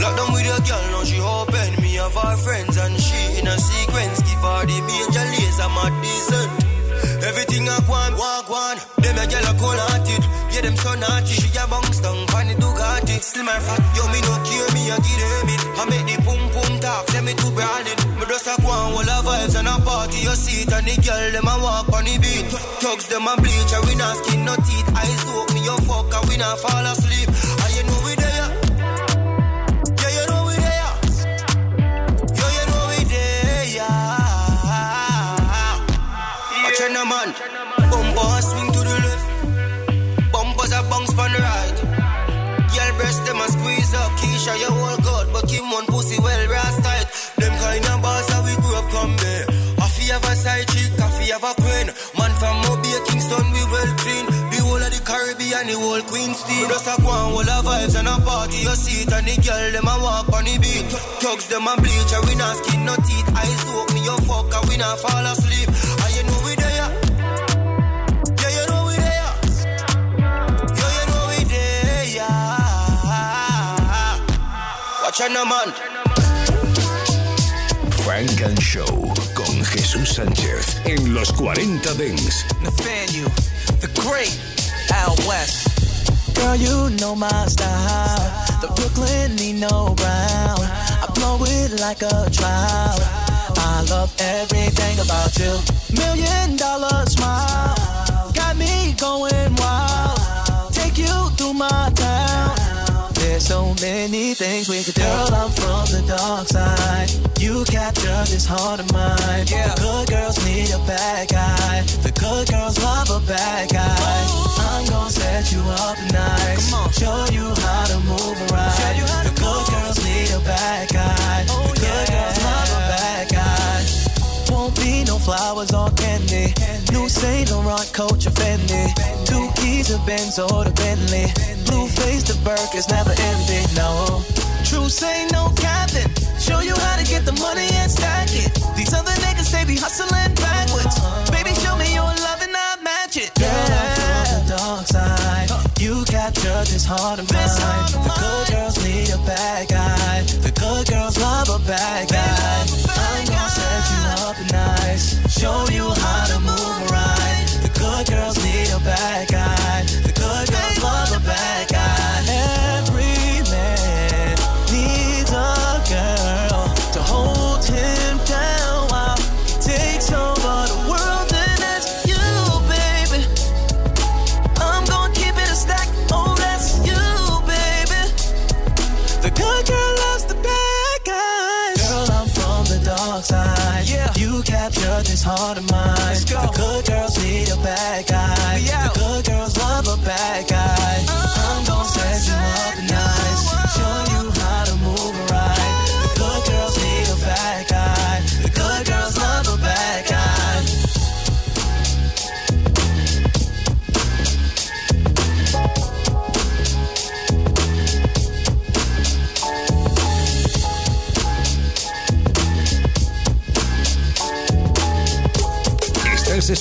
Lock down with your girl, now she open. Me have her friends and she in a sequence. Give her the major laser, my decent. Everything I want, walk one. Them a girl a cold hearted. Yeah, them so naughty. She a bounce down, funny Ducati. Slim and fat, yo, me no care, me a give them it. I make the pum pum talk, send me to brawling. Me just a go on, all the vibes and a party. You see it and the girl, them a walk on the beat. Thugs, them a bleach, and we not skin, no teeth. Eyes open, me, yo, fuck, and we not fall asleep. Keisha, you all good, but Kim one pussy well rast tight. Them kind of bars that we grew up come there. Afi have a side chick, Afi have a queen. Man from Mobile, Kingston, we well clean. The whole of the Caribbean, the whole Queen's team. We just a go on, all the vibes and a party. You see it and the girl, them a walk on the beat. Thugs, them a bleach, and we not skin, no teeth. Eyes open, me, you fuck, and we not fall asleep. Watch out, now, man. Funk and Show con Jesús Sánchez en los 40 Dance. Nathaniel, the great Al West. Girl, you know my style. The Brooklyn Nino Brown. I blow it like a cloud. I love everything about you. Million dollar smile. Got me going wild. Take you through my town. There's so many things we could do. Girl, I'm from the dark side. You capture this heart of mine. Yeah. The good girls need a bad guy. The good girls love a bad guy. I'm gonna set you up nice. Come on. Show you how to move around. Show you how the good move. girls need a bad guy. Oh, the good yeah. girls love a bad guy. Won't be no flowers or candy. New Saint Laurent coach or Fendi. Two keys to Benz or the Bentley. Blue face to Burke is never ending. No. True say no capping. Show you how to get the money and stack it. These other niggas they be hustling backwards. Baby, show me your love and I'll match it. Girl, I'm from the dark side. You capture this heart of mine. The good girls need a bad guy. The good girls love a bad guy.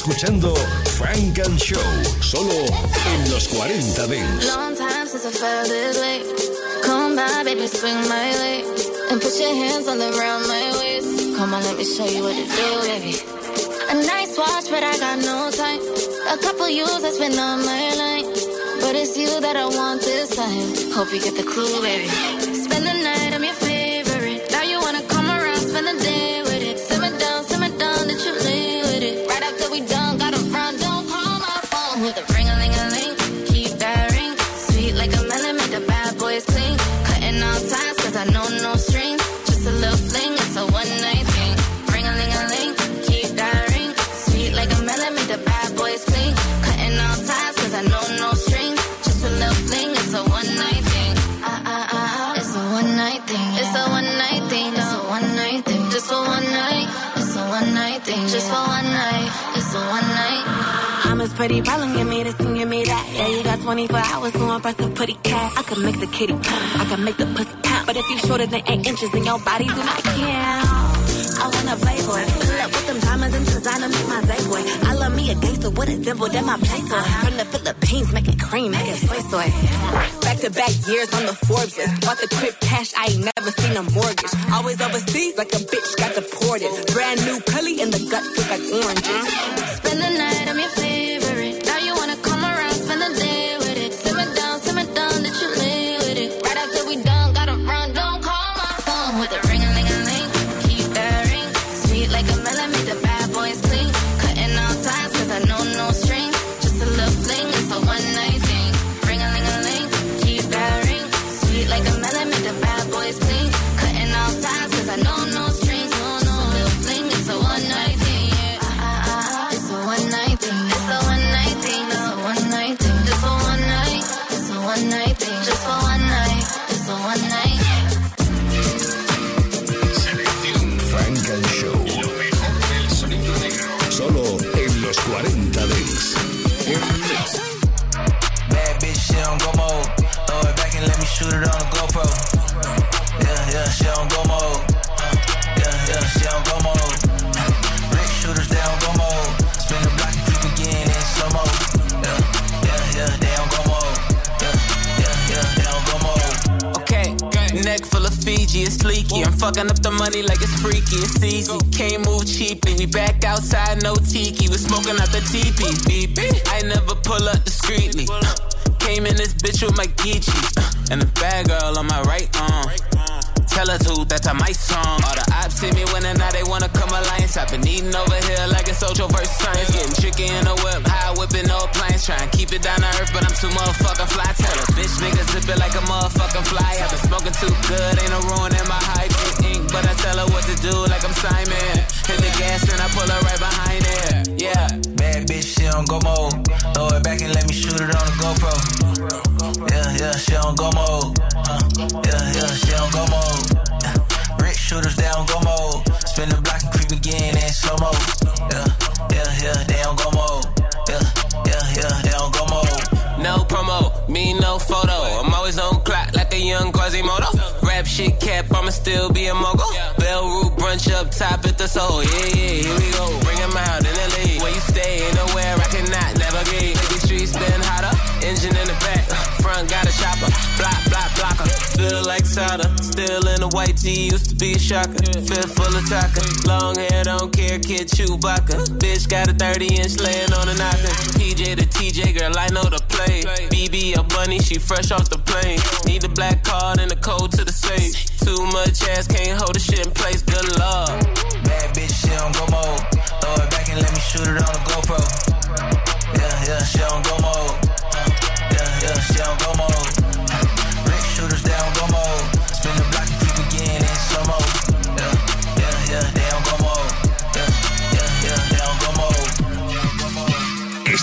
Escuchando Funk and Show, solo en los 40 Dance. Long time since I felt this way. Come by, baby, swing my way. And put your hands all around my waist. Come on, let me show you what to do, baby. A nice watch, but I got no time. A couple years I spent on my line. But it's you that I want this time. Hope you get the clue, baby. Spend the night, I'm your favorite. Now you wanna come around, spend the day pretty, problem, give me this and give me that. Yeah, you got 24 hours to impress a pretty cat. I can make the kitty purr, I can make the pussy count. But if you shorter than eight inches, then your body do not count. I want a playboy, fill up with them diamonds and designer, make my boy. A gangster with a dimple, that my place on. From the Philippines, make it cream, make it soy soy. Back to back years on the Forbes list. Bought the crib cash, I ain't never seen a mortgage. Always overseas, like a bitch got deported. Brand new Cully in the gut, look like oranges. Spend the night, I'm your favorite. Fucking up the money like it's freaky, it's easy. Can't move cheaply. We back outside, no tiki. We smoking out the teepee. Beep. I never pull up discreetly. Uh, came in this bitch with my Geechee. Uh, and a bad girl on my right arm. Tell her to, that's my song. All the ops see me winning, now they wanna come alliance. I've been eating over here like it's Ocho versus science. Getting tricky in the whip, high whipping no planes. Trying to keep it down to earth, but I'm too motherfucking fly. Tell a bitch nigga zip it like a motherfucking fly. I've been smoking too good, ain't no ruin in my ink. But I tell her what to do like I'm Simon. Hit the gas and I pull her right behind it. Yeah. Bad bitch, she don't go mode. Throw it back and let me shoot it on the GoPro. Yeah, yeah, she don't go mode. Uh, yeah, yeah, she don't go mode. Yeah. Brick shooters, they don't go mode. Spin the block and creep again in slow mo. Yeah, yeah, yeah, they don't go mode. Yeah, yeah, yeah, they don't go mode. No promo, me no photo. I'm always on clock like a young Quasimodo. Shit cap, I'ma still be a mogul. Bell root brunch up top at the soul. Yeah, yeah, here we go. Bring 'em out in the league. Where you stay, ain't nowhere I cannot navigate. These streets been hotter. Engine in the back, front got a chopper. Block, block, blocker. Feel like solder. Still in the white tee, used to be a shocker. Fifth full of taco. Long hair, don't care, kid Chewbacca. Bitch got a 30 inch laying on a knocker. PJ to TJ, girl, I know the play. BB a bunny, she fresh off the plane. Need the black card and the code to the safe. Too much ass, can't hold the shit in place. Good luck. Bad bitch, she don't go mode. Throw it back and let me shoot it on the GoPro. Yeah, yeah, she don't go mode. Yeah, yeah, she don't go mode.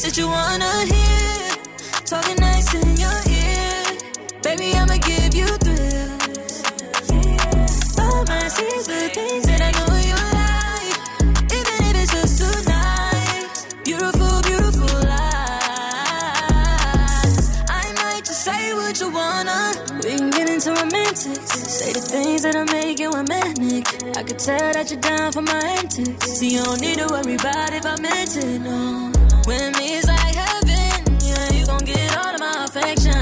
Things that you wanna hear. Talking nice in your ear. Baby, I'ma give you thrills. I might say the things that I know you like. Even if it's just tonight. Beautiful, beautiful lies. I might just say what you wanna. We can get into romantics. Say the things that are making romantic. I could tell that you're down for my antics. See, you don't need to worry about if I meant it, no. With me, it's like heaven. Yeah, you gon' get all of my affection.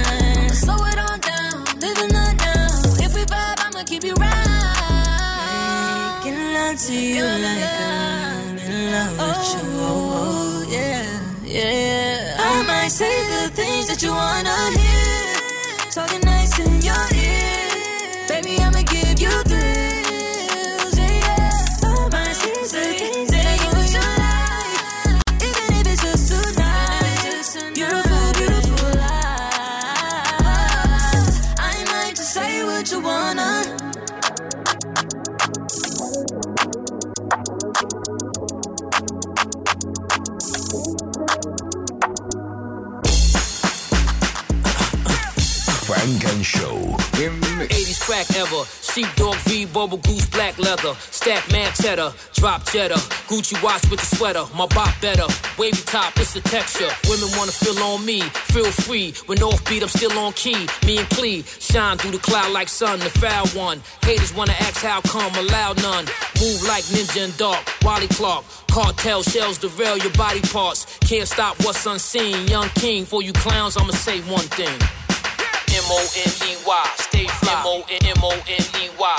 Slow it on down, living the now. If we vibe, I'ma keep you right. Making love to you like I'm in love with you. Oh, yeah, yeah. I might say the things that you wanna hear. 80s crack ever. Sheepdog V, Bubble Goose, black leather. Stack man cheddar, drop cheddar. Gucci watch with the sweater, my bop better. Wavy top, it's the texture. Women wanna feel on me, feel free. When offbeat, I'm still on key. Me and Clee, shine through the cloud like sun, the foul one. Haters wanna ask how come, allow none. Move like ninja and dark, Wally Clark. Cartel shells derail your body parts. Can't stop what's unseen. Young king, for you clowns, I'ma say one thing. M-O-N-E-Y, stay fly. M-O-N-E-Y,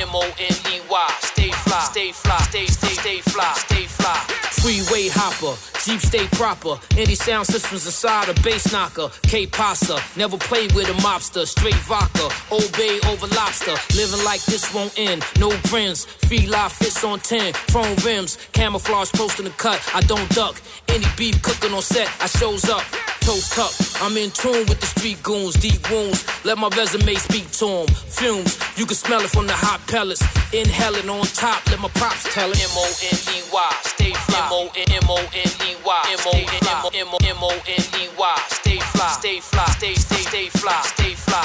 M-O-N-E-Y, stay fly, stay fly, stay, stay, stay fly, stay fly. Freeway hopper, Jeep stay proper. Any sound systems inside a bass knocker. K Pasa, never played with a mobster. Straight vodka, Old Bay over lobster. Living like this won't end. No grins, feet live fits on 10. Chrome rims, camouflage close to the cut. I don't duck. Any beef cooking on set, I shows up. Toast up, I'm in tune with the street goons, deep wounds. Let my resume speak to them. Fumes, you can smell it from the hot pellets. Inhale it on top, let my props tell it. M O N E Y, stay fly. M O N M O N E Y, M O N M O M O N E Y, stay fly, stay fly, stay stay stay fly, stay fly.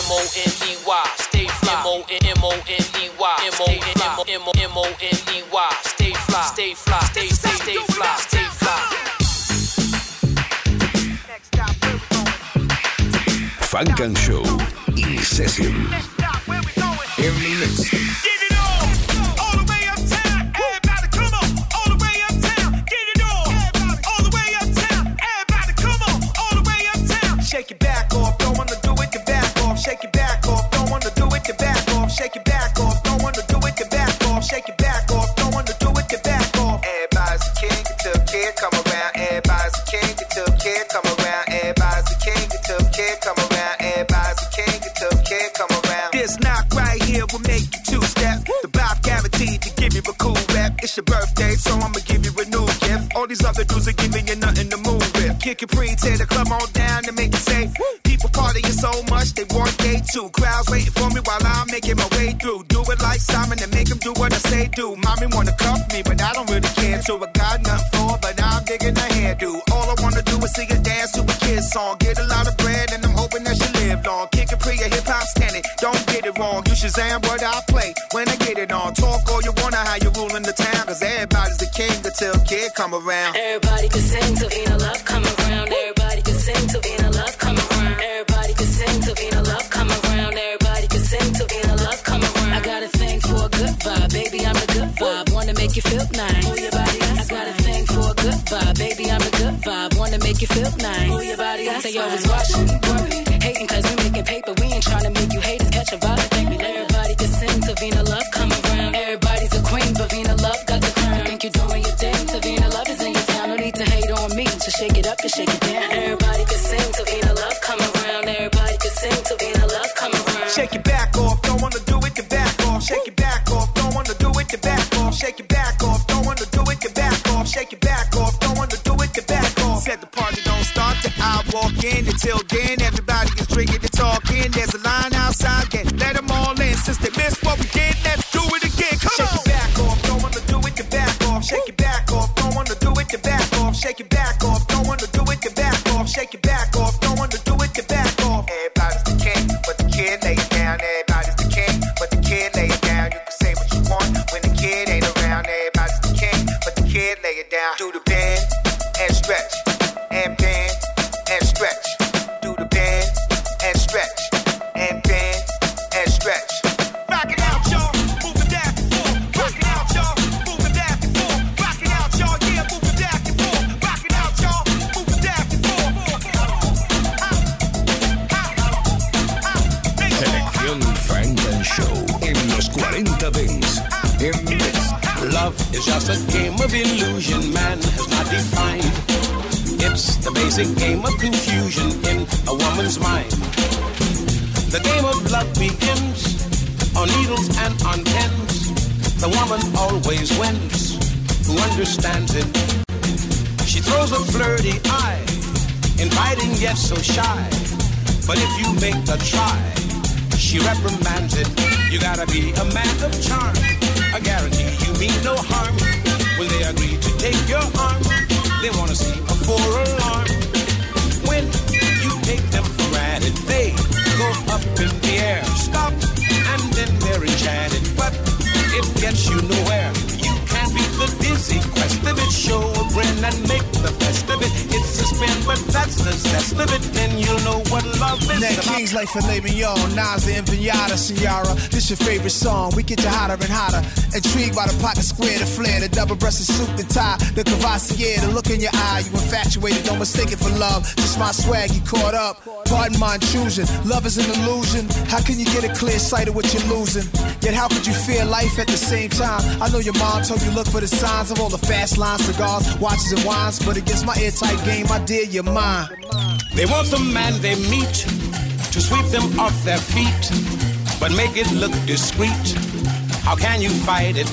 M O N E Y, stay fly. M O N M O N E Y, M O N M O M O N E Y, stay fly, stay fly, stay stay stay fly. Funk and Show in session. In the. Shake your back off, don't wanna do it, the back off. Shake your back off, don't wanna do it, the back off. Shake your back It's your birthday, so I'ma give you a new gift. All these other dudes are giving you nothing to move with. Kick your pre, tear the club on down to make it safe. People partying so much they want day two. Crowds waiting for me while I'm making my way through. Do it like Simon and make them do what I say do. Mommy wanna cuff me, but I don't really care. So I got nothing for, but I'm digging a hairdo. All I wanna do is see her dance to a kid's song. Get a lot of bread and I'm hoping that she live long. Kick it pre, a hip hop standing. Don't get it wrong. You Shazam what I play when I get it on. Talk all you Cause everybody's the king until kid come around. Everybody can sing to Vina Love come around. Everybody can sing to Vina Love come around. Everybody can sing to Vina Love come around. Everybody can sing to Vina Love come around. I got a thing for a good vibe, baby. I'm the good vibe. Wanna make you feel nice. Move your body, I got a thing for a good vibe, baby. I'm the good vibe. Wanna make you feel nice. Move your body, They always watching, worry, hating cause we making paper. We ain't trying to girls a flirty eye, inviting yet so shy. But if you make a try, she reprimands it. You gotta be a man of charm. I guarantee you mean no harm. Will they agree to take your arm, they wanna see a four alarm. When you take them for granted, they go up in the air, stop, and then they're enchanted. But it gets you nowhere you can't beat the dizzy quest of it. Show a grin and make the best of it. It's a spin, but that's the zest of it. Then you'll know what love is Nat. King's Life Filet Mignon, Nas the Empanada, Ciara. This your favorite song. We get you hotter and hotter. Intrigued by the pocket square, the flare, the double breasted suit, the tie, the Cavassier, the look in your eye. You infatuated, don't mistake it for love. Just my swag, you caught up. Pardon my intrusion. Love is an illusion. How can you get a clear sight of what you're losing? Yet how could you feel life at the same time? I know your mom told you look for the signs of all the fast line cigars, watches, and wines, but against my airtight game, I dare your mind. They want the man they meet to sweep them off their feet, but make it look discreet. How can you fight it?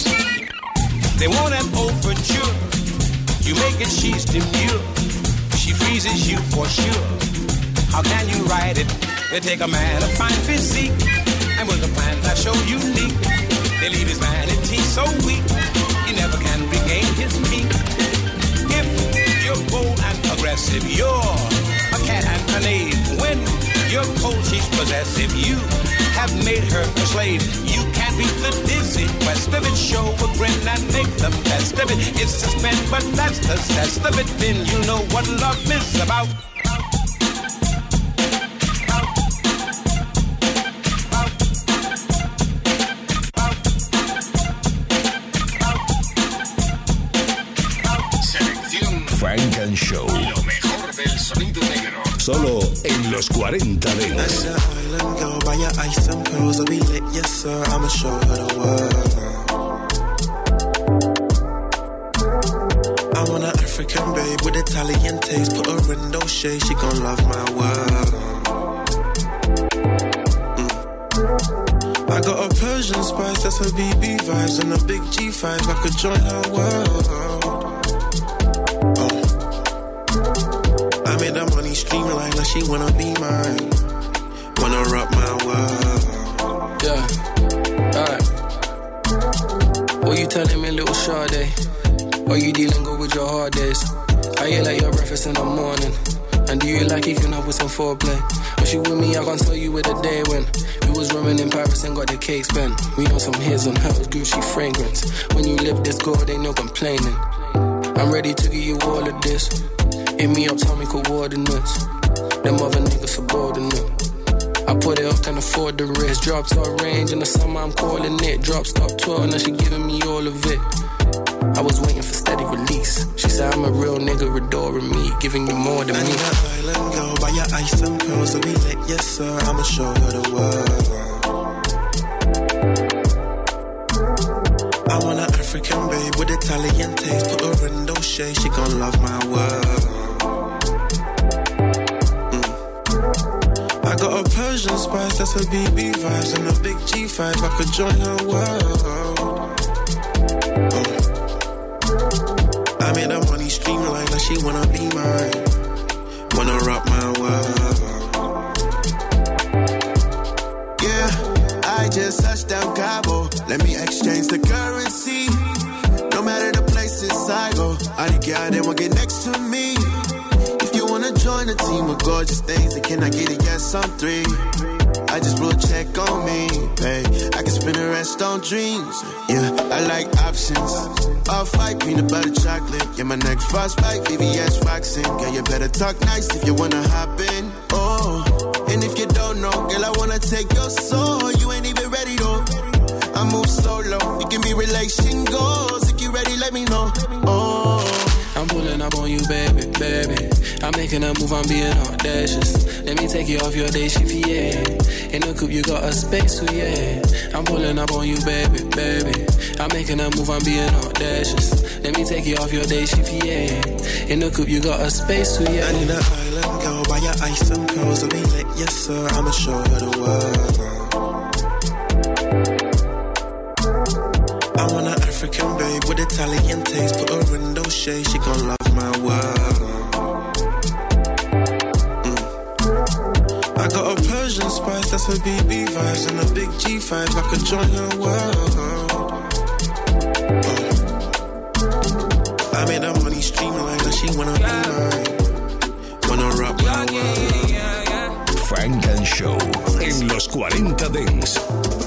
They want an overture. You make it, she's demure. She freezes you for sure. How can you ride it? They take a man of fine physique and with a plan that's show unique, they leave his vanity so weak. He never can regain his peak. If you're bold and aggressive, you're a cat and a knave. When you're cold, she's possessive. You have made her a slave. You can't beat the dizzy quest of it. Show a grin and make the best of it. It's spin, but that's the zest of it. Then you know what love is about. Solo en los 40 That's Dents. African babe with Italian taste. Put her in those shades, she gon' love my world. Mm. I got a Persian spice, that's her BB vibes, and a big G5. I could join her world. She wanna be mine. Wanna rock my world. Yeah. Alright. What you telling me, little Sade? Are you dealing good with your hard days? I hear like your breakfast in the morning. And do you like kicking up with some foreplay? When she with me, I can't tell you where the day went. We was roaming in Paris and got the cake spent. We on some hairs on her Gucci fragrance. When you live this good, ain't no complaining. I'm ready to give you all of this. Hit me up, tell me coordinates. Them other niggas subordinate. I put it up, can afford the risk. Drop top range in the summer, I'm calling it. Drop top 12, now she giving me all of it. I was waiting for steady release. She said I'm a real nigga, adoring me, giving you more than I me. need an island girl, buy your ice and pearls, I'll be lit, yes sir. I'ma show her the world. I want an African babe with Italian taste. Put her in those shades, she gon' love my world. Persian spice, that's her BB vibes, and a big G5. I could join her world. Oh. I made her money streamline, now she wanna be mine. Wanna rock my world. Yeah, I just touched down Cabo. Let me exchange the currency. No matter the places I go, I the guy that won't get next to me. Join a team of gorgeous things, then can I get a yes on three? I just blew a check on me, babe. I can spend the rest on dreams. Yeah, I like options. Off white, peanut butter chocolate. Yeah, my next frostbite, VVS waxing. Girl, you better talk nice if you wanna hop in. Oh, and if you don't know, girl, I wanna take your soul. You ain't even ready though. I move solo. It can be relation goals. If you ready, let me know. Oh. I'm pulling up on you, baby, baby. I'm making a move, I'm being audacious. Let me take you off your day shift, yeah. In the coupe, you got a space, so yeah. I'm pulling up on you, baby, baby. I'm making a move, I'm being audacious. Let me take you off your day shift, yeah. In the coupe, you got a space, so yeah. I need an island girl, buy your ice and pearls, I'll be lit, yes sir. I'ma show her the world. I want an African babe with Italian taste. Put her in those shades, she gon' love my world. Mm. I got a Persian spice, that's her BB vibes, and a big G5. I could join her world. Oh. I made her money streamline, now she wanna be mine. Wanna rock my world. Show en los 40 Dance.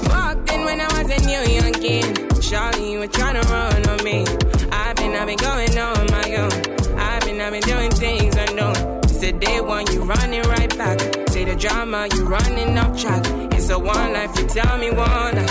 Walked in when I was a new young king. shawty, you were trying to run on me. I've been, I've been going on my own. I've been, I've been doing things unknown. It's the day one, you running right back. Say the drama, you running off track. It's a one life, you tell me one.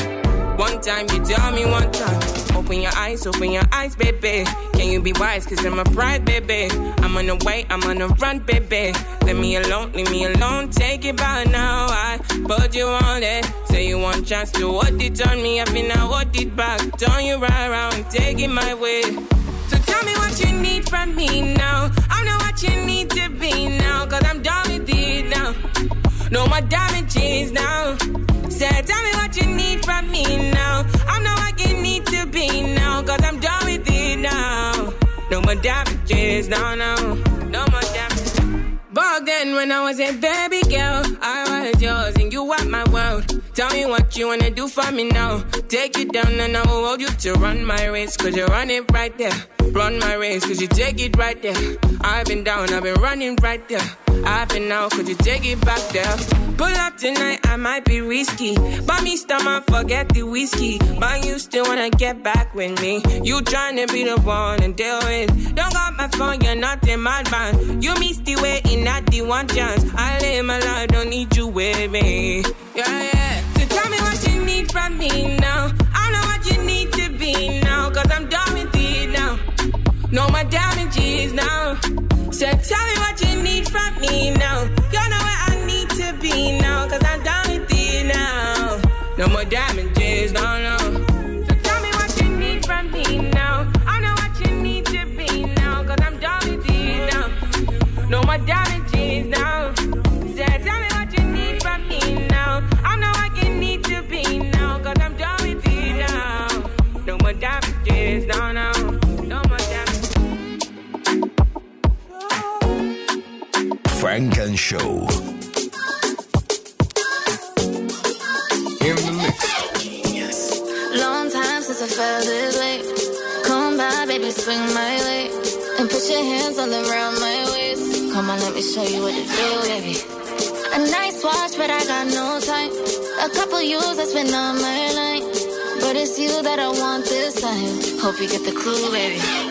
One time, you tell me one time. Open your eyes, open your eyes, baby. Can you be wise? Cause I'm a pride, baby. I'm on the way, I'm on the run, baby. Let me alone, leave me alone. Take it by now. I put you on it. Say you want chance to what it on me. I've been out, what it back. Turn you right around, take it my way. So tell me what you need from me now. I know what you need to be now. Cause I'm done with it now. No more damages now. Said, tell me what you need from me now. I know I can need to be now, cause I'm done with it now. No more damages, no, no, no more damages. Back then, when I was a baby girl, I was yours and you were my world. Tell me what you wanna do for me now. Take you down and I will hold you to run my race, cause you run it right there. Run my race, cause you take it right there. I've been down, I've been running right there. I've been out, could you take it back there? Pull up tonight, I might be risky. Buy me stomach, forget the whiskey. But you still wanna get back with me. You tryna be the one and deal with. Don't got my phone, you're not in my band. You missed the way in not the one chance. I live my life, don't need you with me. Yeah, yeah. So tell me what you need from me now. I know what you need to be now, cause I'm done with it now. No more damages now. So tell me what you from me now. You know where I need to be now, cause I'm done with it now. No more damages, no, no. Tell me what you need from me now. I know what you need to be now, cause I'm done with it now. No more damages now. So tell me what you need from me now. I know I can need to be now, cause I'm done with it now. No more damages, no. No Funk and Show. In the mix. Long time since I felt this way. Come by, baby, swing my way. And put your hands all around my waist. Come on, let me show you what to do, baby. A nice watch, but I got no time. A couple years that's been on my line. But it's you that I want this time. Hope you get the clue, baby.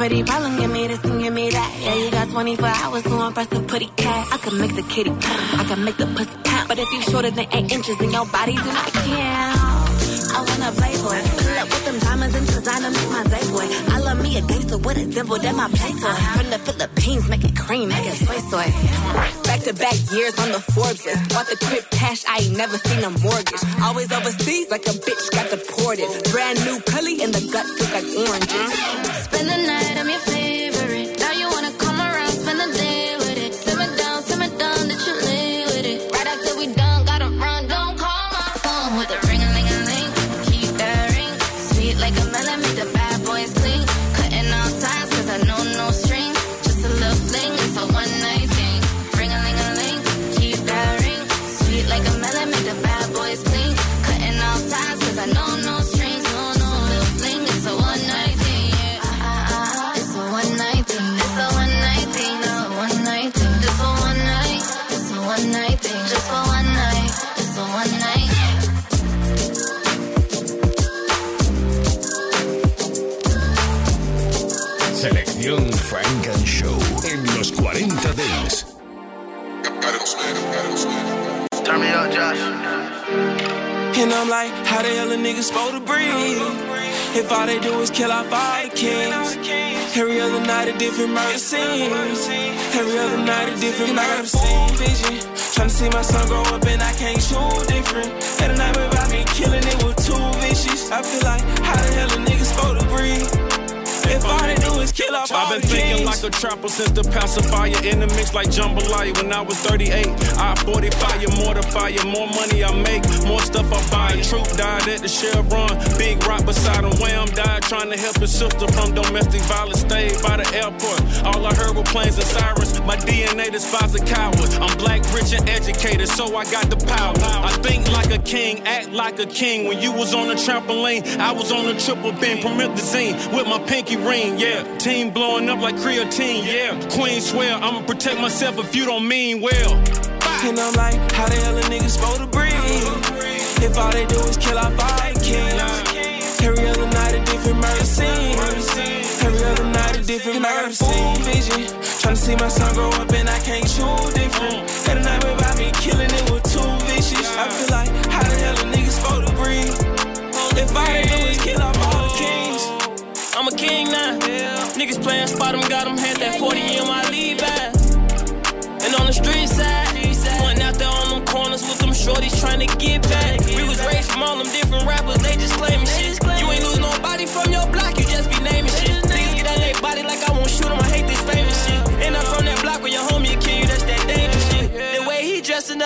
Pretty problem, give me this and give me that. Yeah, you got 24 hours to impress the pretty cat. I can make the kitty purr, I can make the pussy count. But if you shorter than 8 inches, then your body do not count. I wanna play boy. Pull up with them diamonds and designer, make my day boy. I me a gangster with a dimple, that my play toy. Uh-huh. From the Philippines, make it cream, make it soy soy. Back to back years on the Forbes list. Bought the crib cash, I ain't never seen a mortgage. Uh-huh. Always overseas, like a bitch got deported. Brand new cully in the guts look like oranges. Spend the night, I'm your favorite. A supposed to breathe? If all they do is kill off all the kids. Every other night a different scene. Every other night a different murder scene. Vision. Trying to see my son grow up and I can't choose different. At a night about me killing it with two vicious. I feel like, how the hell a nigga supposed to breathe? If all they do is kill off I've been thinking like a trapper since the pacifier in the mix like jambalaya when I was 38. I 45 you, more to fire, more money I make, more stuff I buy. Troop died at the Chevron, big rock beside him. Wham died trying to help his sister from domestic violence. Stayed by the airport. All I heard were planes and sirens. My DNA despises a coward. I'm black, rich, and educated, so I got the power. I think like a king, act like a king. When you was on the trampoline, I was on the triple beam, promethazine with my pinky ring. Yeah, team blowing up like creatine. Yeah, queen swear I'ma protect myself if you don't mean well. And I'm like, how the hell a nigga supposed to breathe? If all they do is kill our all the kings. Every other night a different murder scene. Every other night a different murder scene. vision. Trying to see my son grow up and I can't choose different. Had a night about me killing it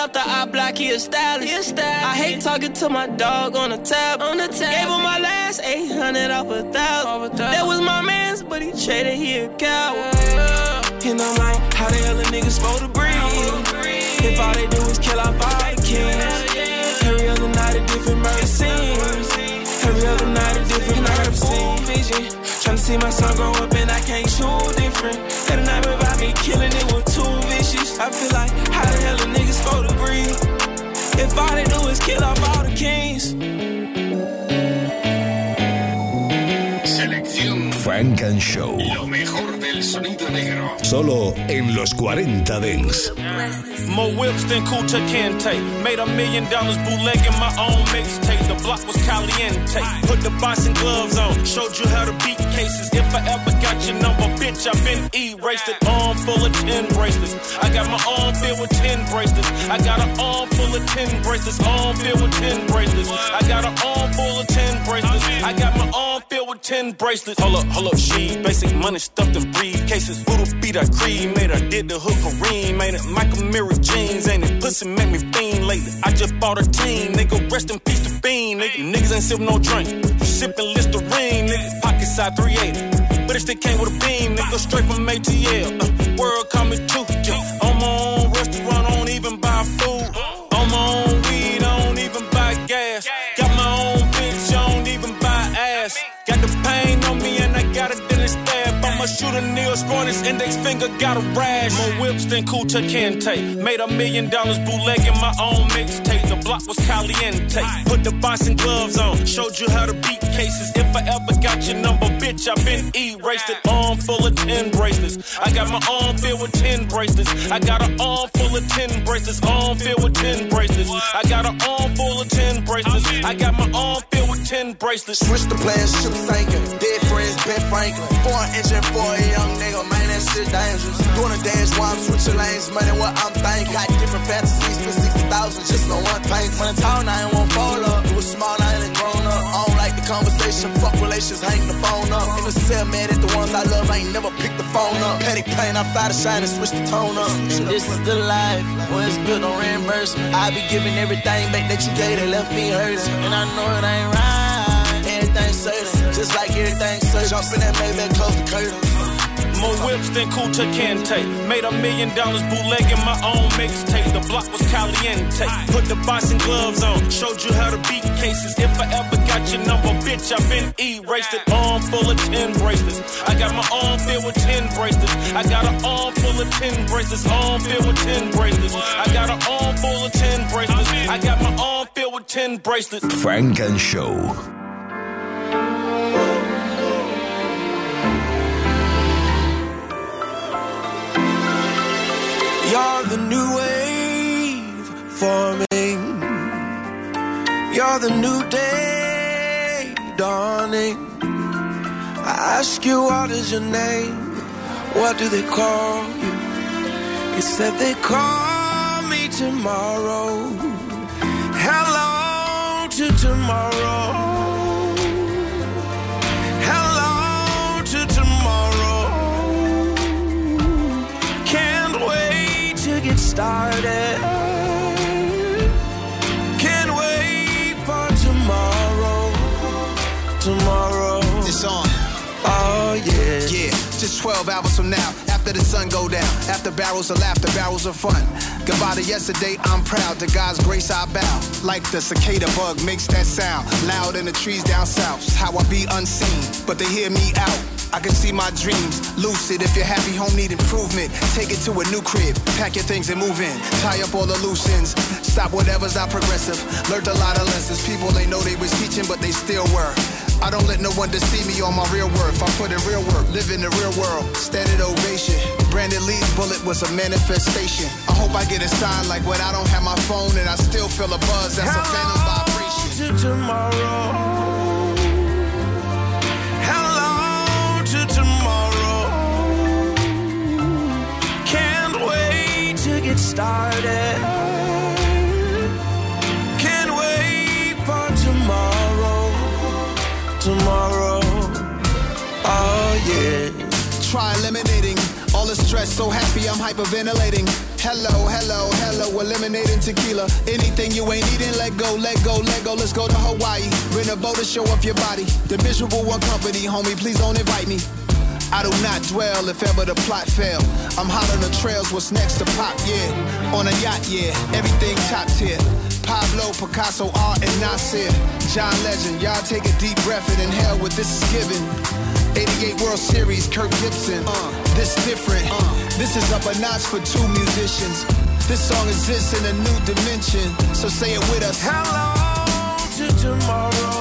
up the eye block, he a stylist. I hate talking to my dog on the tab. On the tab. Gave him my last 800 off a thousand. That was my man's, but he traded, he a coward. And I'm like, how the hell a nigga supposed to breathe? If all they do is kill all the kings. Every other night a different murder scene. Every other night a different murder scene. Vision. Trying to see my son grow up and I can't choose different. A night about me killing it with two vicious. I feel like, All they do is kill off all the kings. Selección Funk and Show. Lo mejor del sonido negro. Solo en los 40 Dance. More whips than Kunta Kinte. Made a million dollars bootlegging my own mixtape. The block was caliente. Put the boxing gloves on. Showed you how to beat cases. If I ever got your number, bitch, I've been erased. It arm full of 10 bracelets. I got my arm filled with 10 bracelets. I got an arm full of 10 bracelets. Arm filled with 10 bracelets. I got an arm full of 10 bracelets. I got my arm filled with 10 bracelets. Hold up, hold up, she. Basic money stuffed in briefcases. Voodoo beat I cream. Made her did the hook Kareem. Made it Michael Mirror jeans. Ain't it pussy make me fiend lately. I just bought a team. Nigga, rest in peace to fiend. Nigga, niggas ain't sipping no drink. Sipping Listerine. Nigga, pocket side 380. But it still came with a beam. Nigga, straight from ATL. Uh, world coming too. Yeah. On shoot a Neil Sporn, his index finger got a rash. More whips than Kunta Kinte. Made a million dollars bootlegging my own mixtape. The block was caliente. Put the boxing gloves on, showed you how to beat cases. If I ever got your number, bitch, I've been erased. It arm full of 10 bracelets. I got my arm filled with 10 bracelets. I got an arm full of 10 bracelets. Arm filled with 10 bracelets. I got an arm full of 10 bracelets. I got my arm filled with 10 bracelets. Switch the plans, ship sinking. Dead friends, Ben Franklin. Four engine for a young nigga, man, that shit dangerous. Doing a dance while I'm switching lanes, money what I'm thinking. Got different fantasies for 60,000, just no one thing. When the town, I ain't won't fall up. It was small, I ain't grown up. I don't like the conversation, fuck relations, hang the phone up. In the cell, mad at the ones I love, I ain't never picked the phone up. Petty pain, I fly to shine and switch the tone up. And this is the life, where it's built on reimbursement. I be giving everything back that you gave that left me hurting. And I know it ain't right, everything's certain. Just like everything's certain. Jump in that Maybach, close the curtain. More whips than Kunta Kinte. Made a million dollars bootlegging my own mixtape. The block was caliente. Put the boxing gloves on. Showed you how to beat cases. If I ever got your number, bitch, I've been erased. It arm full of 10 bracelets. I got my arm filled with 10 bracelets. I got an arm full of 10 bracelets. Arm filled with 10 bracelets. I got an arm full of 10 bracelets. I got my arm filled with 10 bracelets. Funk and Show. You're the new wave forming. You're the new day dawning. I ask you, what is your name? What do they call you? You said they call me tomorrow. Hello to tomorrow. Tomorrow. Started. Can't wait for tomorrow. Tomorrow. It's on. Oh yeah. Yeah, just 12 hours from now, after the sun go down, after barrels of laughter, barrels of fun. Goodbye to yesterday, I'm proud. To God's grace, I bow. Like the cicada bug makes that sound, loud in the trees down south. How I be unseen, but they hear me out. I can see my dreams, lucid. If you're happy, home need improvement. Take it to a new crib, pack your things and move in. Tie up all the loose ends, stop whatever's not progressive. Learned a lot of lessons. People they know they was teaching, but they still were. I don't let no one deceive me on my real worth. I put in real work, live in the real world. Standard ovation. Brandon Lee's bullet was a manifestation. I hope I get a sign like when I don't have my phone and I still feel a buzz. That's a phantom vibration. To tomorrow. Started. Can't wait for tomorrow. Tomorrow. Oh yeah. Try eliminating all the stress. So happy I'm hyperventilating. Hello, hello, hello, eliminating tequila. Anything you ain't eating, let go, let go, let go. Let's go to Hawaii. Rent a boat to show off your body. The miserable one company, homie, please don't invite me. I do not dwell if ever the plot fail. I'm hot on the trails, what's next to pop, yeah. On a yacht, yeah, everything top tier. Pablo, Picasso, art, and Nasir. John Legend, y'all take a deep breath and inhale what this is giving. 88 World Series, Kirk Gibson. Uh, this different. Uh, this is up a notch for two musicians. This song exists in a new dimension, so say it with us. Hello to tomorrow.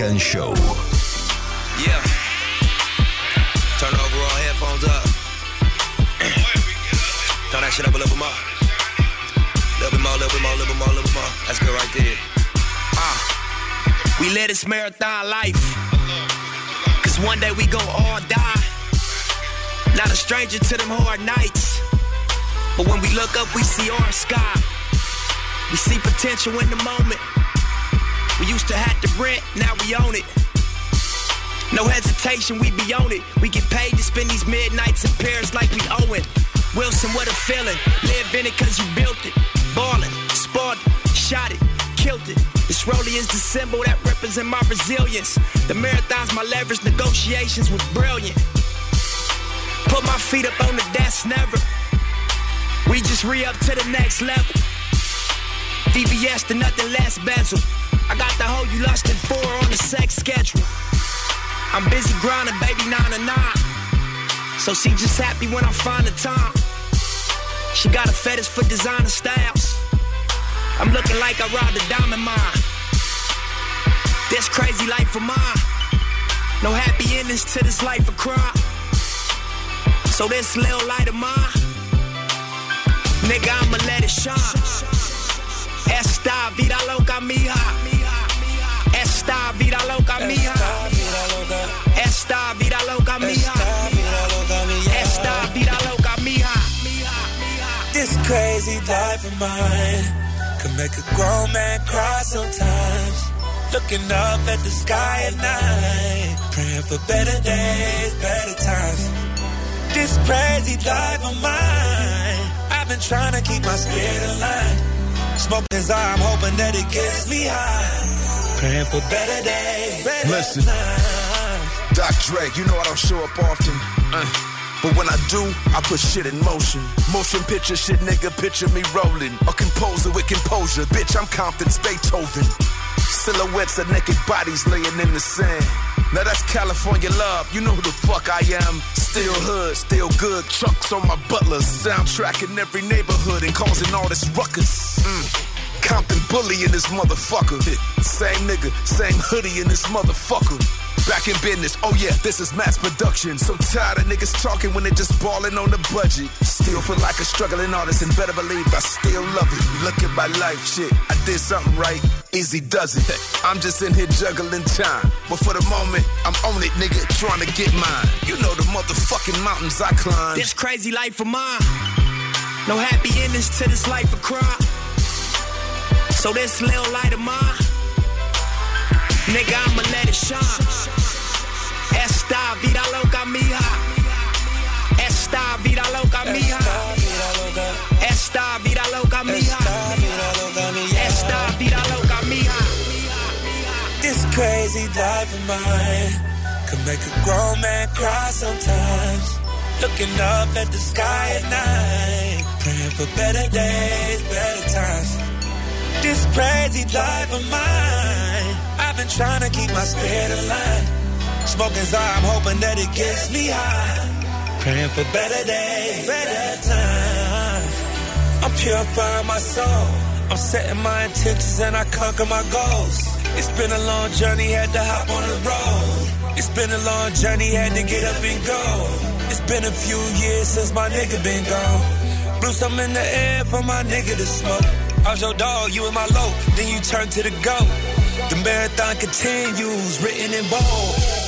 And Show. Yeah. Turn the overall headphones up. Turn that shit up a little bit more. Little bit more, little bit more, little bit more, little bit more. That's good right there. Ah. We live this marathon life. Cause one day we gon' all die. Not a stranger to them hard nights. But when we look up, we see our sky. We see potential in the moment. We used to have to rent, now we own it. No hesitation, we be on it. We get paid to spend these midnights in Paris like we owe it. Wilson, what a feeling. Live in it cause you built it. Ballin', it, shot it, killed it. This rollie is the symbol that represent my resilience. The marathon's my leverage, negotiations was brilliant. Put my feet up on the desk, never. We just re up to the next level. VVS to nothing less bezel. I got the hoe you lusted for on the sex schedule. I'm busy grinding, baby, nine to nine. So she just happy when I find the time. She got a fetish for designer styles. I'm looking like I robbed a diamond mine. This crazy life of mine. No happy endings to this life of crime. So this little light of mine, nigga, I'ma let it shine. Esta vida loca mía. Esta vida loca mía. Esta vida loca mía. Esta vida loca mía. This crazy life of mine can make a grown man cry sometimes. Looking up at the sky at night, praying for better days, better times. This crazy life of mine, I've been trying to keep my spirit aligned. Smoking as I'm hoping that it gets me high. Praying for better days, better Listen. Doc Dre, you know I don't show up often. Uh, but when I do, I put shit in motion. Motion picture shit, nigga, picture me rolling. A composer with composure, bitch, I'm Compton's Beethoven. Silhouettes of naked bodies laying in the sand. Now that's California love. You know who the fuck I am. Still hood, still good. Trucks on my butlers. Soundtrack in every neighborhood and causing all this ruckus. Mm. Compton bully in this motherfucker. Same nigga, same hoodie in this motherfucker. Back in business, oh yeah, this is mass production. So tired of niggas talking when they just balling on the budget. Still feel like a struggling artist, and better believe I still love it. Look at my life, shit. I did something right, easy does it. I'm just in here juggling time. But for the moment, I'm on it, nigga, trying to get mine. You know the motherfucking mountains I climb. This crazy life of mine. No happy endings to this life of crime. So this little light of mine, nigga, I'ma let it shine. Esta vida loca mija. Esta vida loca mija. Esta vida loca mija. Esta vida loca mija. This crazy life of mine could make a grown man cry sometimes. Looking up at the sky at night, praying for better days, better times. This crazy life of mine, I've been trying to keep my spirit alive. Smoking Zara, I'm hoping that it gets me high. Praying for better days, better times. I'm purifying my soul. I'm setting my intentions and I conquer my goals. It's been a long journey, had to hop on the road. It's been a long journey, had to get up and go. It's been a few years since my nigga been gone. Blew some in the air for my nigga to smoke. I was your dog, you in my low, then you turn to the goat. The marathon continues, written in bold.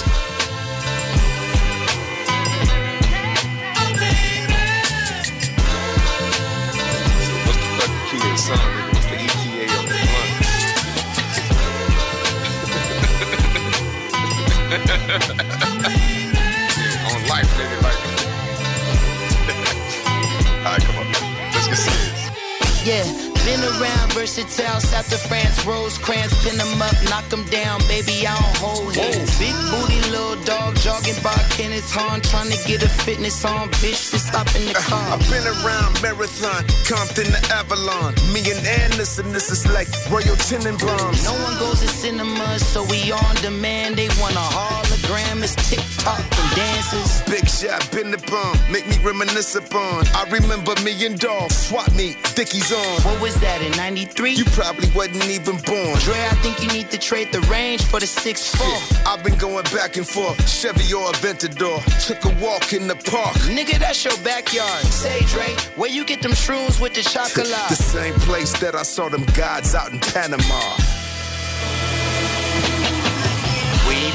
Kenneth trying to get a fitness on, bitch, just stop in the uh, car. I've been around Marathon, Compton to Avalon. Me and Anderson, this is like Royal Tenenbaums. No one goes to cinemas, so we on demand. They want a it's TikTok and dances. Big shot, been the bum, make me reminisce upon. I remember me and Dolph, swap meet, Dickies on. What was that in 93? You probably wasn't even born. Dre, I think you need to trade the range for the 6'4. I've been going back and forth, Chevy or Aventador. Took a walk in the park. Nigga, that's your backyard. Say, Dre, where you get them shrooms with the chocolate? the same place that I saw them gods out in Panama.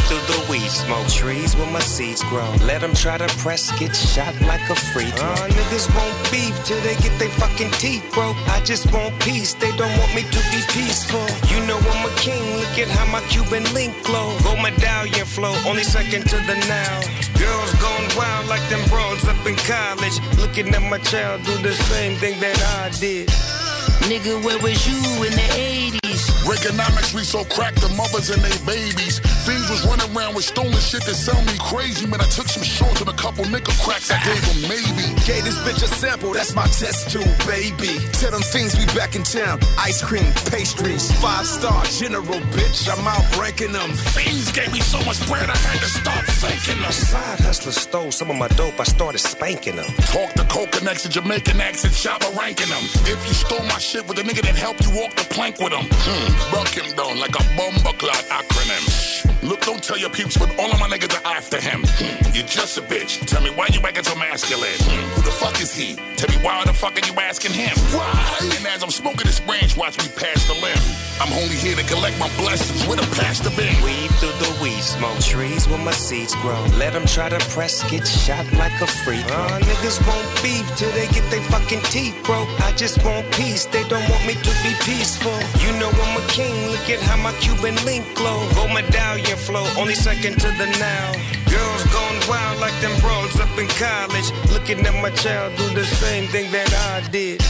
Through the weed smoke, trees where my seeds grow. Let them try to press, get shot like a free throw. Uh, niggas won't beef till they get their fucking teeth broke. I just want peace, they don't want me to be peaceful. You know I'm a king, look at how my Cuban link glow. Gold medallion flow, only second to the now. Girls going wild like them bros up in college. Looking at my child do the same thing that I did. Nigga, where was you in the 80s? Reaganomics, we so cracked the mothers and they babies. Fiends was running around with stolen shit that sound me crazy. Man, I took some shorts and a couple nickel cracks. I gave them maybe. Gave this bitch a sample, that's my test tube, baby. Tell them things we back in town. Ice cream, pastries, five star general, bitch. I'm out ranking them. Fiends gave me so much bread, I had to start thanking them. Side hustler stole some of my dope, I started spanking them. Talk the coca accent, Jamaican accent, shabba ranking them. If you stole my shit with a nigga that helped you walk the plank with him, hmm, buck him down like a bomber clot acronym. Look, don't tell your peeps, but all of my niggas are after him. Hmm, you're just a bitch. Tell me why you acting so masculine. Hmm, who the fuck is he? Tell me why the fuck are you asking him? Why? And as I'm smoking this branch, watch me pass the limb. I'm only here to collect my blessings with a pastor bin. Weave through the weed smoke, trees where my seeds grow. Let them try to press, get shot like a freak. Uh, niggas won't beef till they get their fucking teeth broke. I just want peace, they don't want me to be peaceful. You know I'm a king, look at how my Cuban link glow. Gold medallion flow, only second to the now. Girls gone wild like them bros up in college. Looking at my child do the same thing that I did.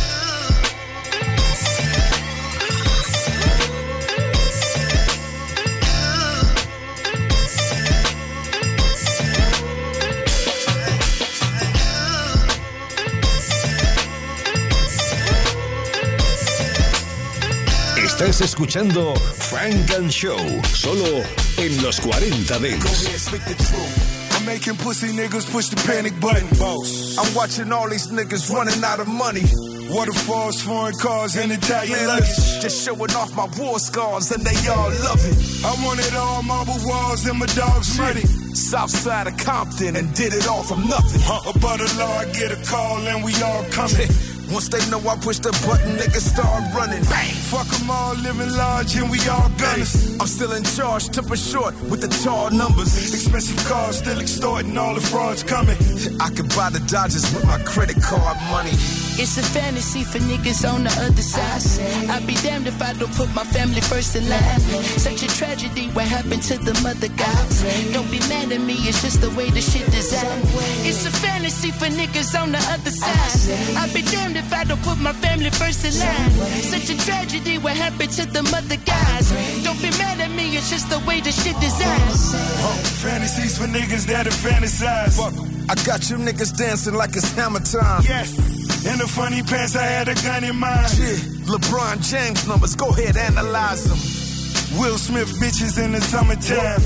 Estás escuchando Funk and Show, solo en los 40 Dance. I'm making pussy niggas push the panic button. Boss. I'm watching all these niggas running out of money. Waterfalls, foreign cars, and Italian luggage. Just showing off my war scars, and they all love it. I wanted all marble walls and my dog's money. South side of Compton, and did it all from nothing. Huh. Above the law, I get a call, and we all coming. Once they know I push the button, niggas start running. Bang! Fuck them all, living large, and we all gunners. I'm still in charge, a short with the tall numbers. Expensive cars, still extorting all the frauds coming. I could buy the Dodgers with my credit card money. It's a fantasy for niggas on the other side. I'd be damned if I don't put my family first in line. Such a tragedy, what happened to the mother gods? Don't be mad at me, it's just the way the shit designed. It's a fantasy for niggas on the other side. I'd be damned if I don't put my family first in line. Such a tragedy, what happened to the mother guys? Don't be mad at me, it's just the way the shit designed. Oh, fantasies for niggas that have fantasized. I got you niggas dancing like it's hammer time. Yes. In the funny pants, I had a gun in mind. Yeah. LeBron James numbers, go ahead, analyze them. Will Smith bitches in the summertime.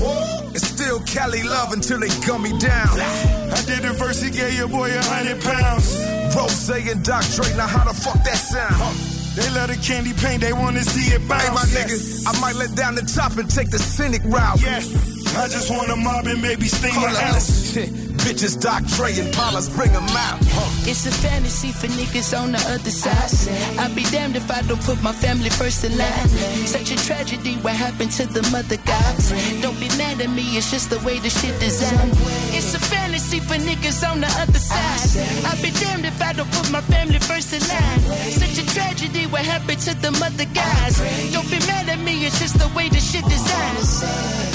It's still Cali love until they gun me down. I did the verse, he gave your boy a hundred pounds. Rose and Doc Dre, now how the fuck that sound? They love the candy paint, they wanna see it bounce. Hey, my nigga, I might let down the top and take the scenic route. Yes, I just wanna mob and maybe sting my house. Bitches, Doc Dre and Paula's bring them out. It's a fantasy for niggas on the other side. I'd be damned if I don't put my family first in line. Such a tragedy, what happened to the mother gods? Don't be mad at me, it's just the way the shit designed. It's a fantasy for niggas on the other side. I'd be damned if I don't put my family first in line. Such a tragedy, what happened to the mother gods? Don't be mad at me, it's just the way the shit designed.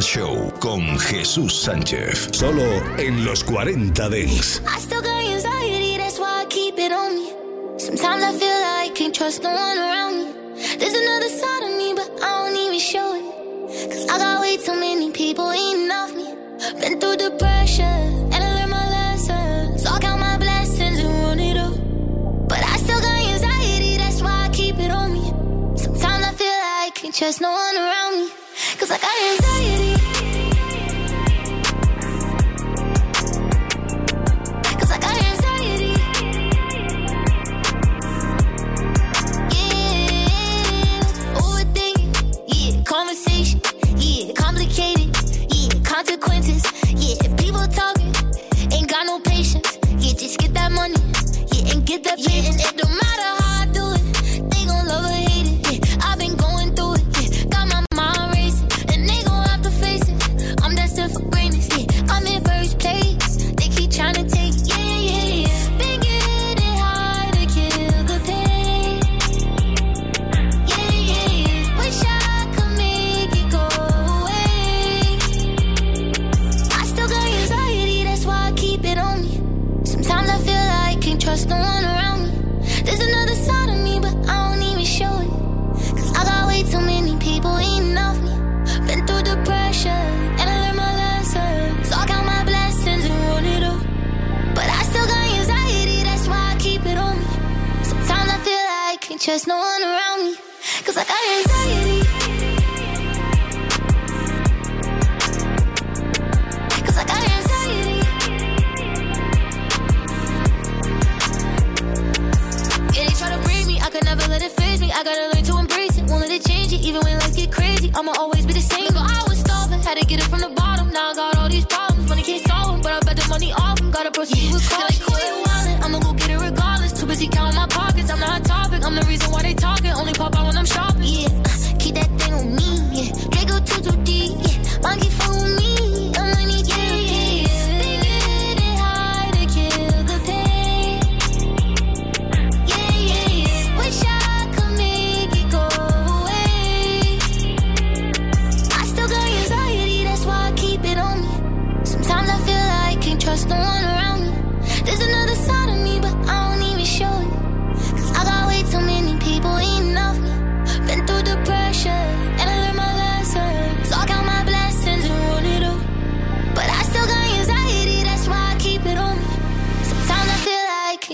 And Show con Jesús Sánchez, solo en los 40 Dance. I still got anxiety, that's why I keep it on me. Sometimes I feel like I can't trust no one around me. There's another side of me, but I don't even show it. Cause I got way too many people eating off me. Been through the pressure, and I learned my lesson. So I count my blessings and run it up. But I still got anxiety, that's why I keep it on me. Sometimes I feel like I can't trust no one around me. Cause I got anxiety. Cause I got anxiety. Yeah. Overthinking. Yeah. Conversation. Yeah. Complicated. Yeah. Consequences. Yeah. People talking. Ain't got no patience. Yeah. Just get that money. Yeah. And get that. Yeah. And it don't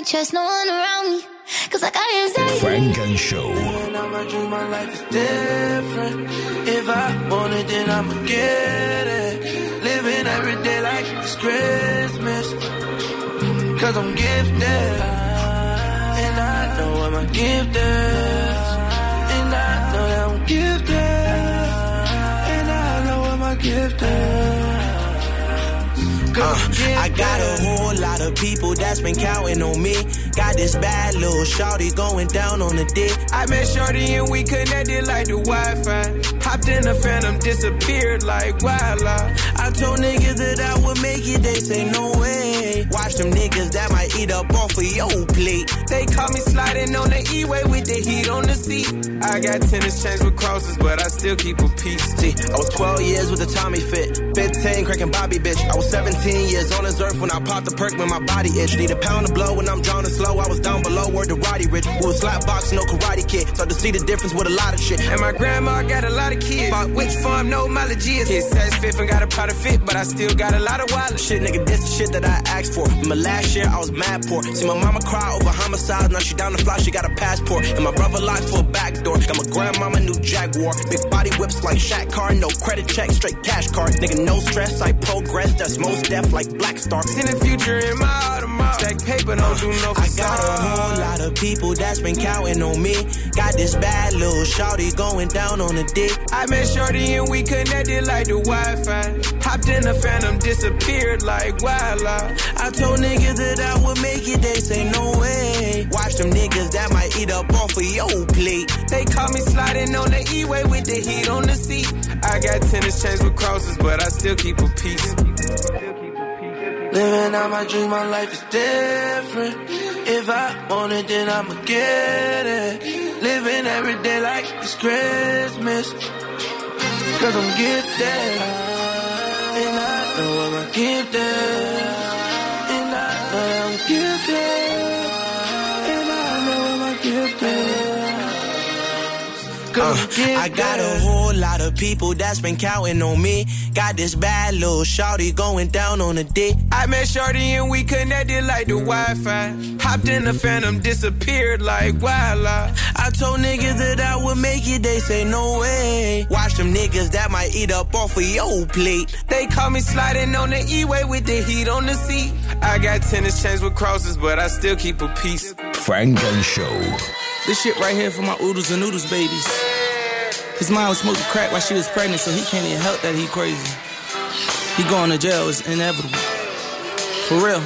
trust no one around me. Cause I got anxiety. Funk and Show. Living out my dream, my life is different. If I want it, then I'ma get it. Living every day like it's Christmas. Cause I'm gifted. And I know what my gift is. And I know that I'm gifted. And I know what my gift is. Uh, I got a whole lot of people that's been counting on me. Got this bad little shorty going down on the dick. I met Shorty and we connected like the Wi-Fi. Hopped in the phantom, disappeared like wildlife. I told niggas that I would make it, they say no way. Watch them niggas that might eat up off of your plate. They caught me sliding on the E-way with the heat on the seat. I got tennis chains with crosses, but I still keep a. See, I was 12 years with a Tommy fit. 15 cranking Bobby bitch. I was 17 years on this earth when I popped the perk when my body itch. Need a pound of blow when I'm drowning slow. I was down below where the Roddy Rich. We was slap boxing, no karate kid. So to see the difference with a lot of shit. And my grandma got a lot of kids. Bought which farm, no mileage is. Hit says fifth and got a of fit, but I still got a lot of wallet. Shit, nigga, this the shit that I asked for. Remember last year I was mad poor. See my mama cry over homicide. Now she down the fly, she got a passport. And my brother locked for a back door. Got my grandmama new Jaguar. Big body whips like Shaq car. No credit check, straight cash card. Nigga, no stress, I progress. That's most deaf like Black Star. In the future in my Audemars. Stack paper, don't do no I got a whole lot of people that's been counting on me. Got this bad little shorty going down on the dick. I met Shorty and we connected like the Wi-Fi. Hopped in the phantom, disappeared like wildlife. I told niggas that I would make it, they say no way. Watch them niggas that might eat up off of your plate. They caught me sliding on the E-way with the heat on the seat. I got tennis chains with crosses, but I still keep a piece. Living out my dream, my life is different. If I want it, then I'ma get it. Living every day like it's Christmas. Cause I'm gifted. And I I'm gifted. Uh, I got a whole lot of people that's been counting on me. Got this bad little shorty going down on the dick. I met Shorty and we connected like the Wi-Fi. Hopped in the phantom, disappeared like wildlife. I told niggas that I would make it, they say no way. Watch them niggas that might eat up off of your plate. They call me sliding on the E-way with the heat on the seat. I got tennis chains with crosses, but I still keep a piece. Funk and Show. This shit right here for my oodles and noodles babies. His mom was smoking crack while she was pregnant, so he can't even help that he crazy. He going to jail, is inevitable. For real.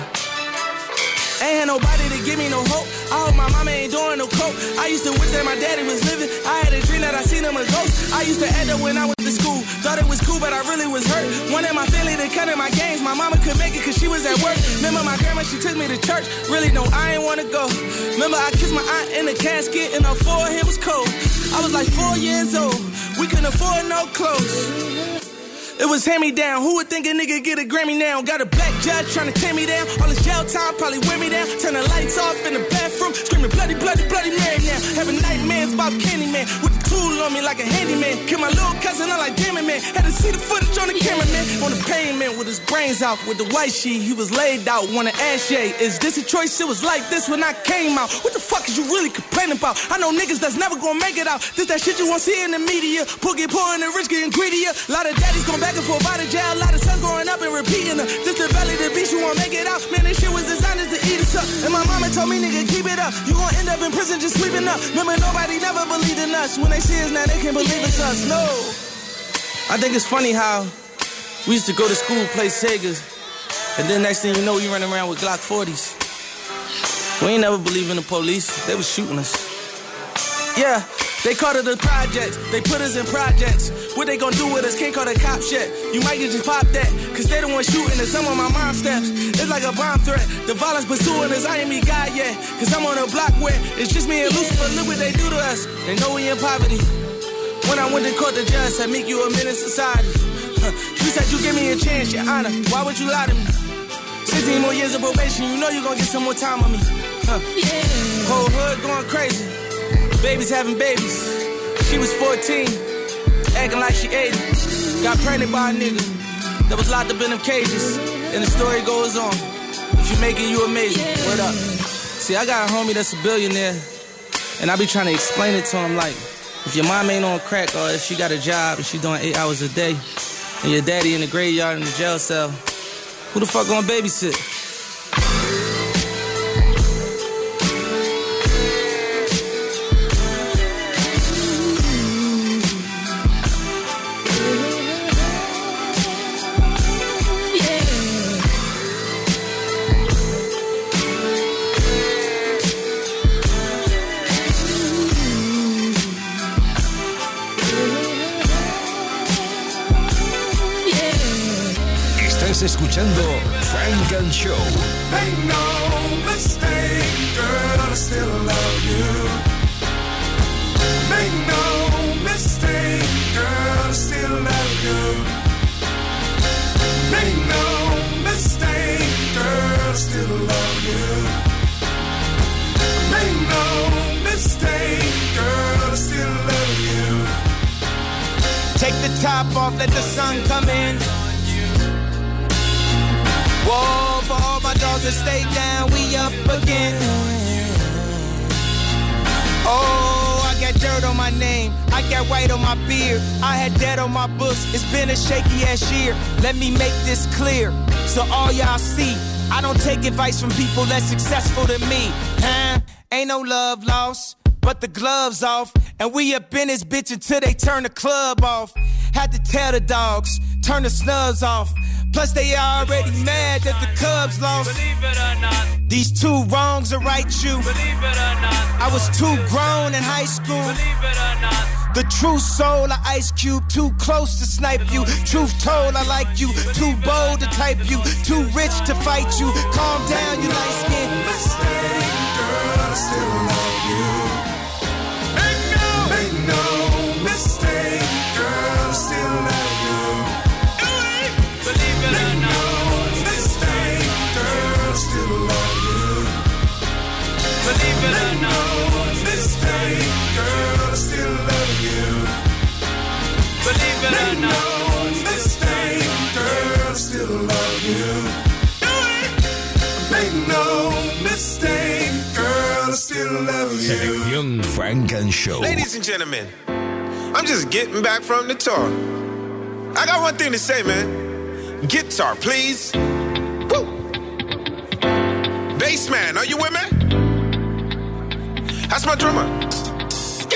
Ain't had nobody to give me no hope. I hope my mama ain't doing no coke. I used to wish that my daddy was living. I had a dream that I seen him a ghost. I used to end up when I went to school. Thought it was cool, but I really was hurt. Wanted my family to come in my games. My mama could make it cause she was at work. Remember my grandma, she took me to church. Really, no, I ain't wanna go. Remember I kissed my aunt in the casket and her forehead was cold. I was like four years old. We couldn't afford no clothes. It was hand me down. Who would think a nigga get a Grammy now? Got a black judge trying to tear me down. All this jail time probably wear me down. Turn the lights off in the bathroom. Screaming bloody, bloody, bloody Mary now. Having nightmares about Candyman. With the tool on me like a handyman. Kill my little cousin, I'm like damn it, man. Had to see the footage on the cameraman. On the pavement with his brains out. With the white sheet, he was laid out. Wanna ask Ye, is this a choice? It was like this when I came out. What the fuck is you really complaining about? I know niggas that's never gonna make it out. This that shit you won't see in the media. Poor get poor and the rich getting greedier. A lot of daddies going back and forth out of jail. Lot of sons growing up and repeating her. This the belly the beast, you won't make it out. Man, this shit was designed to eat us up. And my mama told me, nigga, keep it up. You gon' end up in prison just sleeping up. Remember, nobody never believed in us. When they see us now, they can't believe it's us. No. I think it's funny how we used to go to school, play Segas, and then next thing you know, you running around with Glock 40s. We ain't never believe in the police. They was shooting us. Yeah, they called it a project. They put us in projects. What they gonna do with us? Can't call the cops yet. You might get just pop that, cause they the one shooting us. I'm on my mom steps. It's like a bomb threat. The violence pursuing us. I ain't me God yet. Cause I'm on a block where it's just me and Lucifer. Look what they do to us. They know we in poverty. When I went to court, the judge said, Make you a menace society. Huh. Said you give me a chance, your honor. Why would you lie to me? 16 more years of probation, you know you gonna get some more time on me. Huh. Whole hood going crazy. Babies having babies. She was 14, acting like she 80. Got pregnant by a nigga that was locked up in them cages. And the story goes on. If you make it, you amazing. Word up. See, I got a homie that's a billionaire, and I be trying to explain it to him like, if your mom ain't on crack or if she got a job and she doing eight hours a day, and your daddy in the graveyard in the jail cell, who the fuck gonna babysit? Estás escuchando Funk and Show. Make no mistake, girl, I still love you. Make no mistake, girl, I still love you. Make no mistake, girl, I still love you. Make no mistake, girl, I still love you. Take the top off, let the sun come in. Whoa, for all my dogs that stay down, we up again. Oh, I got dirt on my name, I got white on my beard, I had debt on my books. It's been a shaky ass year. Let me make this clear, so all y'all see. I don't take advice from people less successful than me, huh? Ain't no love lost, but the gloves off, and we up in this bitch until they turn the club off. Had to tell the dogs, turn the snubs off. Plus they already mad that the Cubs lost. Believe it or not. These two wrongs are right you. believe it or not, I was too grown in high school. Believe it or not, The true soul of Ice Cube, too close to snipe you. Truth told, I like you. Too bold to type you. Too rich to fight you. Calm down, you light skin. Girl, I still mistake, girl, I still love you. Selección Funk and Show. Ladies and gentlemen, I'm just getting back from the tour. I got one thing to say, man. Guitar, please. Woo! Bass man, are you with me? That's my drummer.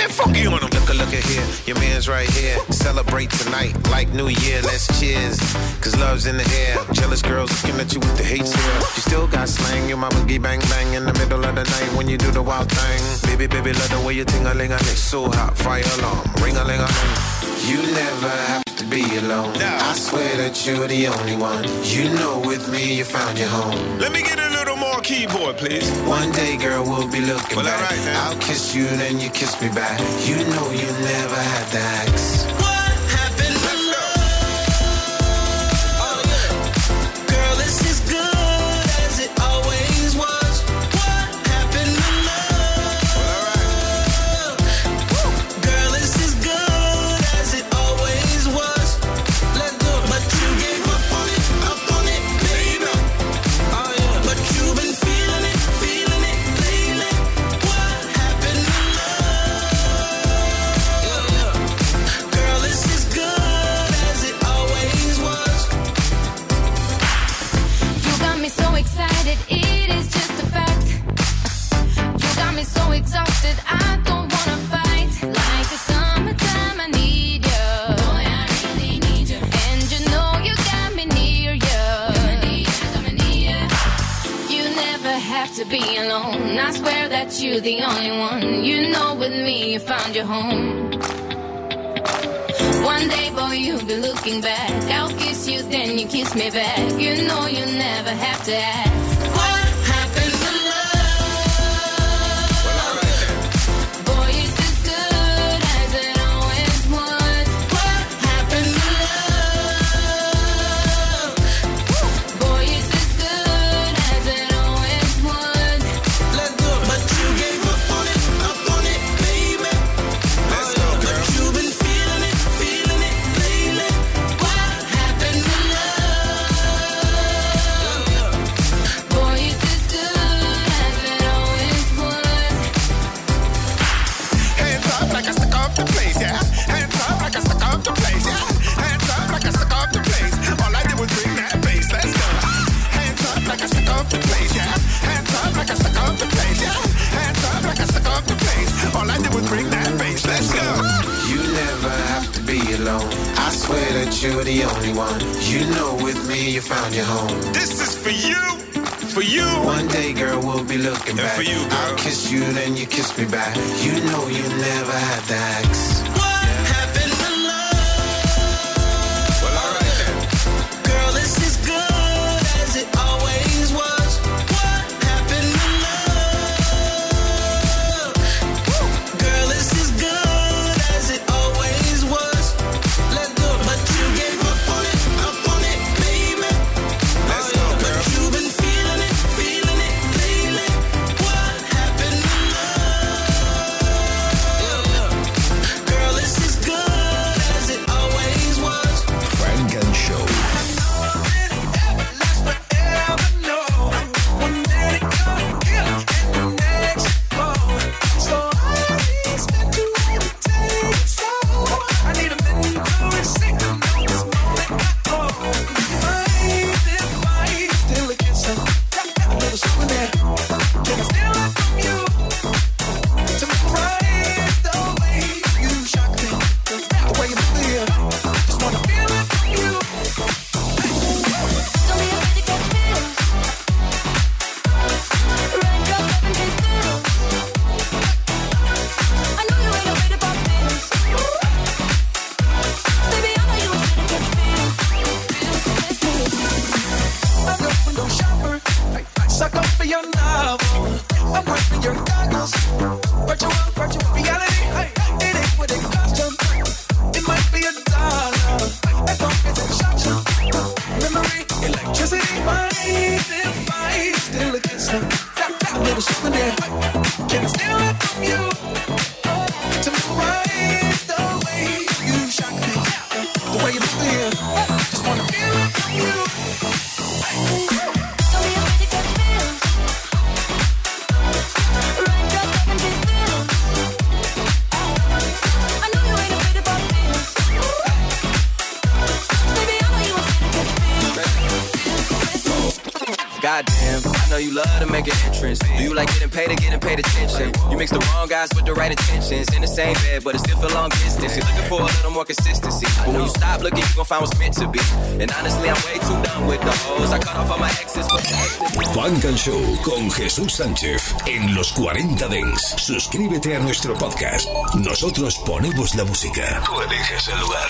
Get funky on him. Look, look at here, your man's right here. Celebrate tonight like New Year, let's cheers. Cause love's in the air. Jealous girls looking at you with the hate stare. You still got slang, your mama give bang bang in the middle of the night when you do the wild thing. Baby, baby, love the way you ting a ling a ling. So hot, fire alarm, ring a ling a ling. You never have to be alone. I swear that you're the only one. You know, with me, you found your home. Let me get a little more keyboard, please. One day, girl, we'll be looking Well, back. alright, man. I'll kiss you, then you kiss me back. You know you never had ask. be alone. I swear that you're the only one. You know, with me, you found your home. One day, boy, you'll be looking back. I'll kiss you, then you kiss me back. You know, you never have to ask. that you're the only one. You know with me you found your home. This is for you for you. One day, girl, we'll be looking and back. For you, girl. I'll kiss you, then you kiss me back. You know you never had that. I meant to be. And honestly, I'm way too done with those. I cut off my exes. Funk and Show con Jesús Sánchez en los 40 Dents. Suscríbete a nuestro podcast. Nosotros ponemos la música. Tú eliges el lugar.